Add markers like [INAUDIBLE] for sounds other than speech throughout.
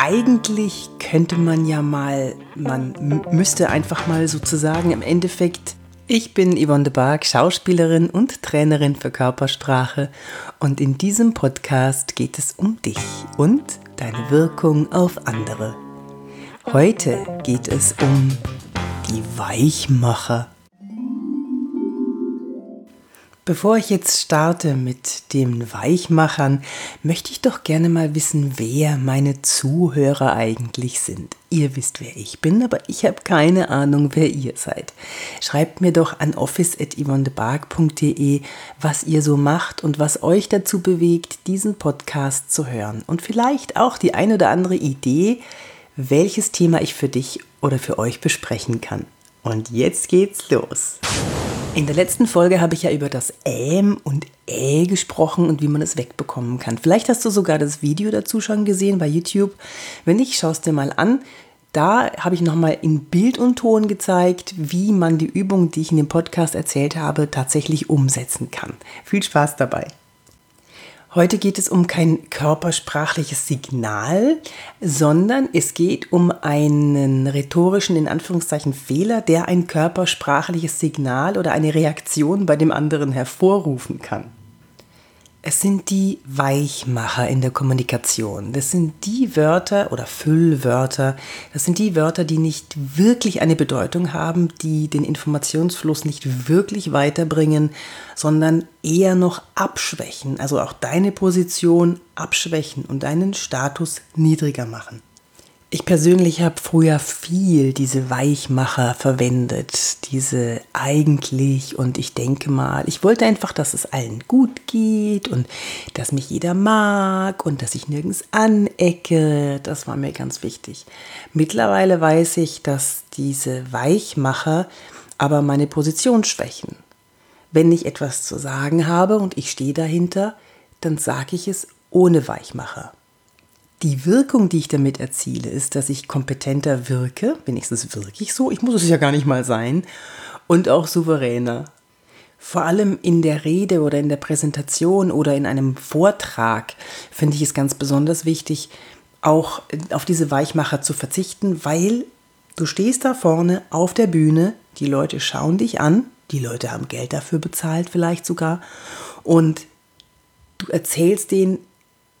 eigentlich könnte man ja mal, man müsste einfach mal sozusagen im Endeffekt, ich bin Yvonne de Barg, Schauspielerin und Trainerin für Körpersprache und in diesem Podcast geht es um dich und deine Wirkung auf andere. Heute geht es um die Weichmacher. Bevor ich jetzt starte mit den Weichmachern, möchte ich doch gerne mal wissen, wer meine Zuhörer eigentlich sind. Ihr wisst, wer ich bin, aber ich habe keine Ahnung, wer ihr seid. Schreibt mir doch an office.yvonnebark.de, was ihr so macht und was euch dazu bewegt, diesen Podcast zu hören. Und vielleicht auch die ein oder andere Idee, welches Thema ich für dich oder für euch besprechen kann. Und jetzt geht's los. In der letzten Folge habe ich ja über das Ähm und Ä gesprochen und wie man es wegbekommen kann. Vielleicht hast du sogar das Video dazu schon gesehen bei YouTube. Wenn nicht, schau es dir mal an. Da habe ich nochmal in Bild und Ton gezeigt, wie man die Übung, die ich in dem Podcast erzählt habe, tatsächlich umsetzen kann. Viel Spaß dabei. Heute geht es um kein körpersprachliches Signal, sondern es geht um einen rhetorischen, in Anführungszeichen, Fehler, der ein körpersprachliches Signal oder eine Reaktion bei dem anderen hervorrufen kann. Es sind die Weichmacher in der Kommunikation. Das sind die Wörter oder Füllwörter, das sind die Wörter, die nicht wirklich eine Bedeutung haben, die den Informationsfluss nicht wirklich weiterbringen, sondern eher noch abschwächen, also auch deine Position abschwächen und deinen Status niedriger machen. Ich persönlich habe früher viel diese Weichmacher verwendet, diese eigentlich und ich denke mal, ich wollte einfach, dass es allen gut geht und dass mich jeder mag und dass ich nirgends anecke. Das war mir ganz wichtig. Mittlerweile weiß ich, dass diese Weichmacher aber meine Position schwächen. Wenn ich etwas zu sagen habe und ich stehe dahinter, dann sage ich es ohne Weichmacher. Die Wirkung, die ich damit erziele, ist, dass ich kompetenter wirke, wenigstens wirklich so, ich muss es ja gar nicht mal sein, und auch souveräner. Vor allem in der Rede oder in der Präsentation oder in einem Vortrag finde ich es ganz besonders wichtig, auch auf diese Weichmacher zu verzichten, weil du stehst da vorne auf der Bühne, die Leute schauen dich an, die Leute haben Geld dafür bezahlt vielleicht sogar und du erzählst denen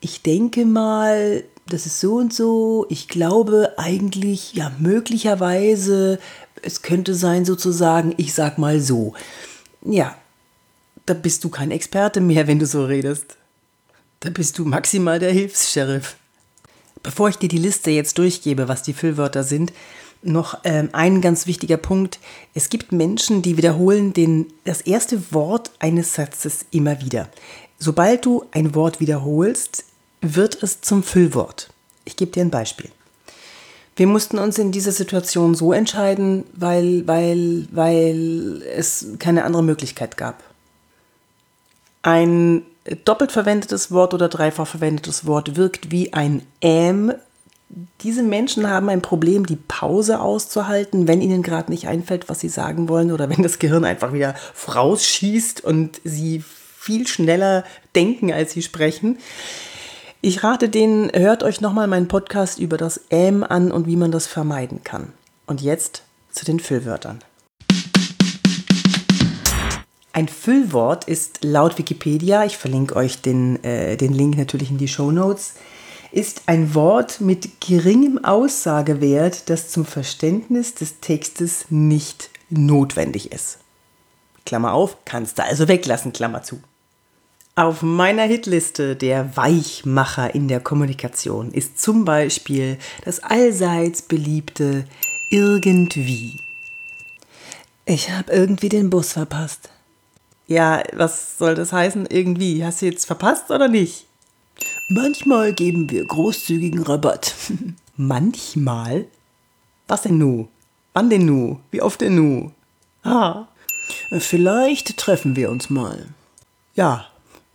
ich denke mal, das ist so und so. Ich glaube eigentlich, ja, möglicherweise, es könnte sein sozusagen, ich sag mal so. Ja, da bist du kein Experte mehr, wenn du so redest. Da bist du maximal der Hilfs-Sheriff. Bevor ich dir die Liste jetzt durchgebe, was die Füllwörter sind, noch ähm, ein ganz wichtiger Punkt. Es gibt Menschen, die wiederholen den, das erste Wort eines Satzes immer wieder. Sobald du ein Wort wiederholst, wird es zum Füllwort. Ich gebe dir ein Beispiel. Wir mussten uns in dieser Situation so entscheiden, weil, weil, weil es keine andere Möglichkeit gab. Ein doppelt verwendetes Wort oder dreifach verwendetes Wort wirkt wie ein Ähm. Diese Menschen haben ein Problem, die Pause auszuhalten, wenn ihnen gerade nicht einfällt, was sie sagen wollen oder wenn das Gehirn einfach wieder vorausschießt und sie viel schneller denken, als sie sprechen. Ich rate denen, hört euch nochmal meinen Podcast über das Ähm an und wie man das vermeiden kann. Und jetzt zu den Füllwörtern. Ein Füllwort ist laut Wikipedia, ich verlinke euch den, äh, den Link natürlich in die Show Notes, ist ein Wort mit geringem Aussagewert, das zum Verständnis des Textes nicht notwendig ist. Klammer auf, kannst du also weglassen, Klammer zu. Auf meiner Hitliste der Weichmacher in der Kommunikation ist zum Beispiel das allseits beliebte irgendwie. Ich habe irgendwie den Bus verpasst. Ja, was soll das heißen? Irgendwie. Hast du jetzt verpasst oder nicht? Manchmal geben wir großzügigen Rabatt. [LAUGHS] Manchmal? Was denn nu? Wann denn nu? Wie oft denn nu? Ah. Vielleicht treffen wir uns mal. Ja,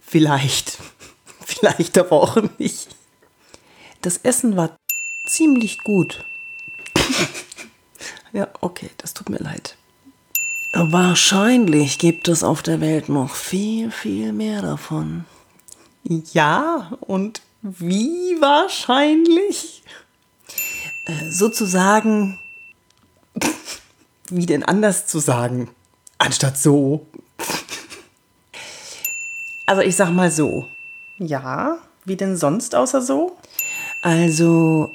Vielleicht. [LAUGHS] Vielleicht aber auch nicht. Das Essen war ziemlich gut. [LAUGHS] ja, okay, das tut mir leid. Wahrscheinlich gibt es auf der Welt noch viel, viel mehr davon. Ja, und wie wahrscheinlich? äh, sozusagen, [LAUGHS] wie denn anders zu sagen, anstatt so. Also ich sag mal so. Ja, wie denn sonst außer so? Also,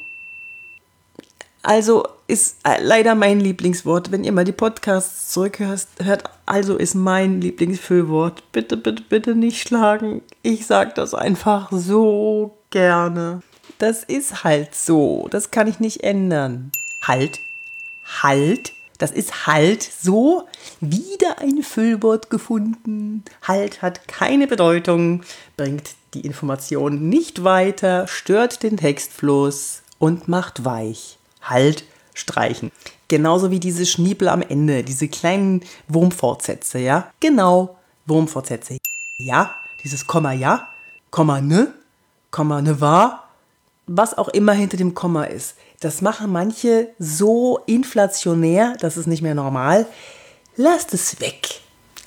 also ist äh, leider mein Lieblingswort. Wenn ihr mal die Podcasts zurückhört, hört, also ist mein Lieblingsfüllwort. Bitte, bitte, bitte nicht schlagen. Ich sag das einfach so gerne. Das ist halt so. Das kann ich nicht ändern. Halt. Halt. Das ist halt so. Wieder ein Füllwort gefunden. Halt hat keine Bedeutung, bringt die Information nicht weiter, stört den Textfluss und macht weich. Halt streichen. Genauso wie diese Schniepel am Ende, diese kleinen Wurmfortsätze, ja? Genau, Wurmfortsätze. Ja, dieses Komma ja, Komma ne, Komma ne war, was auch immer hinter dem Komma ist. Das machen manche so inflationär, das ist nicht mehr normal. Lasst es weg.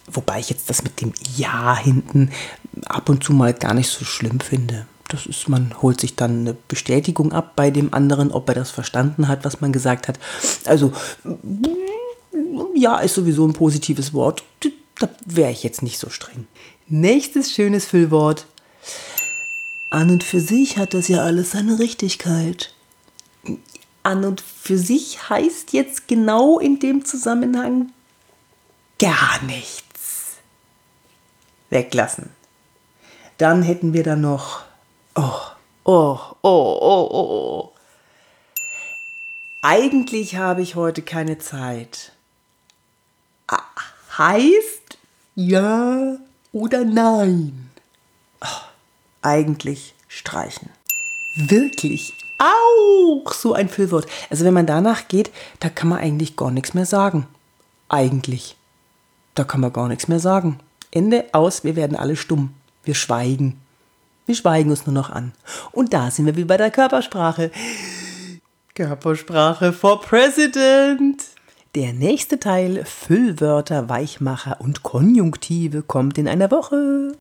Wobei ich jetzt das mit dem Ja hinten ab und zu mal gar nicht so schlimm finde. Das ist, man holt sich dann eine Bestätigung ab bei dem anderen, ob er das verstanden hat, was man gesagt hat. Also, ja, ist sowieso ein positives Wort. Da wäre ich jetzt nicht so streng. Nächstes schönes Füllwort. An und für sich hat das ja alles seine Richtigkeit. An und für sich heißt jetzt genau in dem Zusammenhang gar nichts. Weglassen. Dann hätten wir da noch Oh, oh, oh, oh, oh. Eigentlich habe ich heute keine Zeit. Ah, heißt ja oder nein? Oh, eigentlich streichen. Wirklich auch so ein Füllwort. Also wenn man danach geht, da kann man eigentlich gar nichts mehr sagen. Eigentlich. Da kann man gar nichts mehr sagen. Ende aus, wir werden alle stumm. Wir schweigen. Wir schweigen uns nur noch an. Und da sind wir wie bei der Körpersprache. Körpersprache for President. Der nächste Teil Füllwörter, Weichmacher und Konjunktive kommt in einer Woche.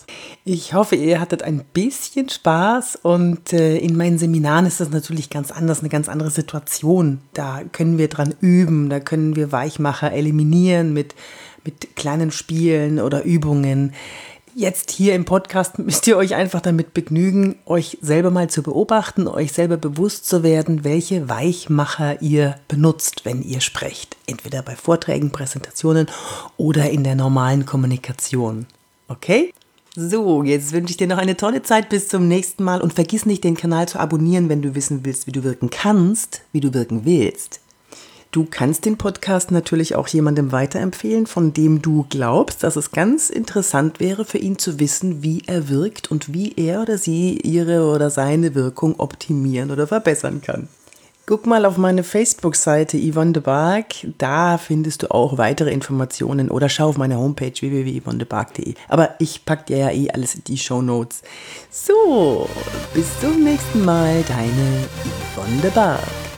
Ich hoffe, ihr hattet ein bisschen Spaß und äh, in meinen Seminaren ist das natürlich ganz anders, eine ganz andere Situation. Da können wir dran üben, da können wir Weichmacher eliminieren mit, mit kleinen Spielen oder Übungen. Jetzt hier im Podcast müsst ihr euch einfach damit begnügen, euch selber mal zu beobachten, euch selber bewusst zu werden, welche Weichmacher ihr benutzt, wenn ihr sprecht. Entweder bei Vorträgen, Präsentationen oder in der normalen Kommunikation. Okay? So, jetzt wünsche ich dir noch eine tolle Zeit bis zum nächsten Mal und vergiss nicht, den Kanal zu abonnieren, wenn du wissen willst, wie du wirken kannst, wie du wirken willst. Du kannst den Podcast natürlich auch jemandem weiterempfehlen, von dem du glaubst, dass es ganz interessant wäre für ihn zu wissen, wie er wirkt und wie er oder sie ihre oder seine Wirkung optimieren oder verbessern kann. Guck mal auf meine Facebook-Seite Yvonne de Barg, da findest du auch weitere Informationen oder schau auf meine Homepage www.yvonnedebarg.de. Aber ich pack dir ja eh alles in die Show Notes. So, bis zum nächsten Mal, deine Yvonne de Barg.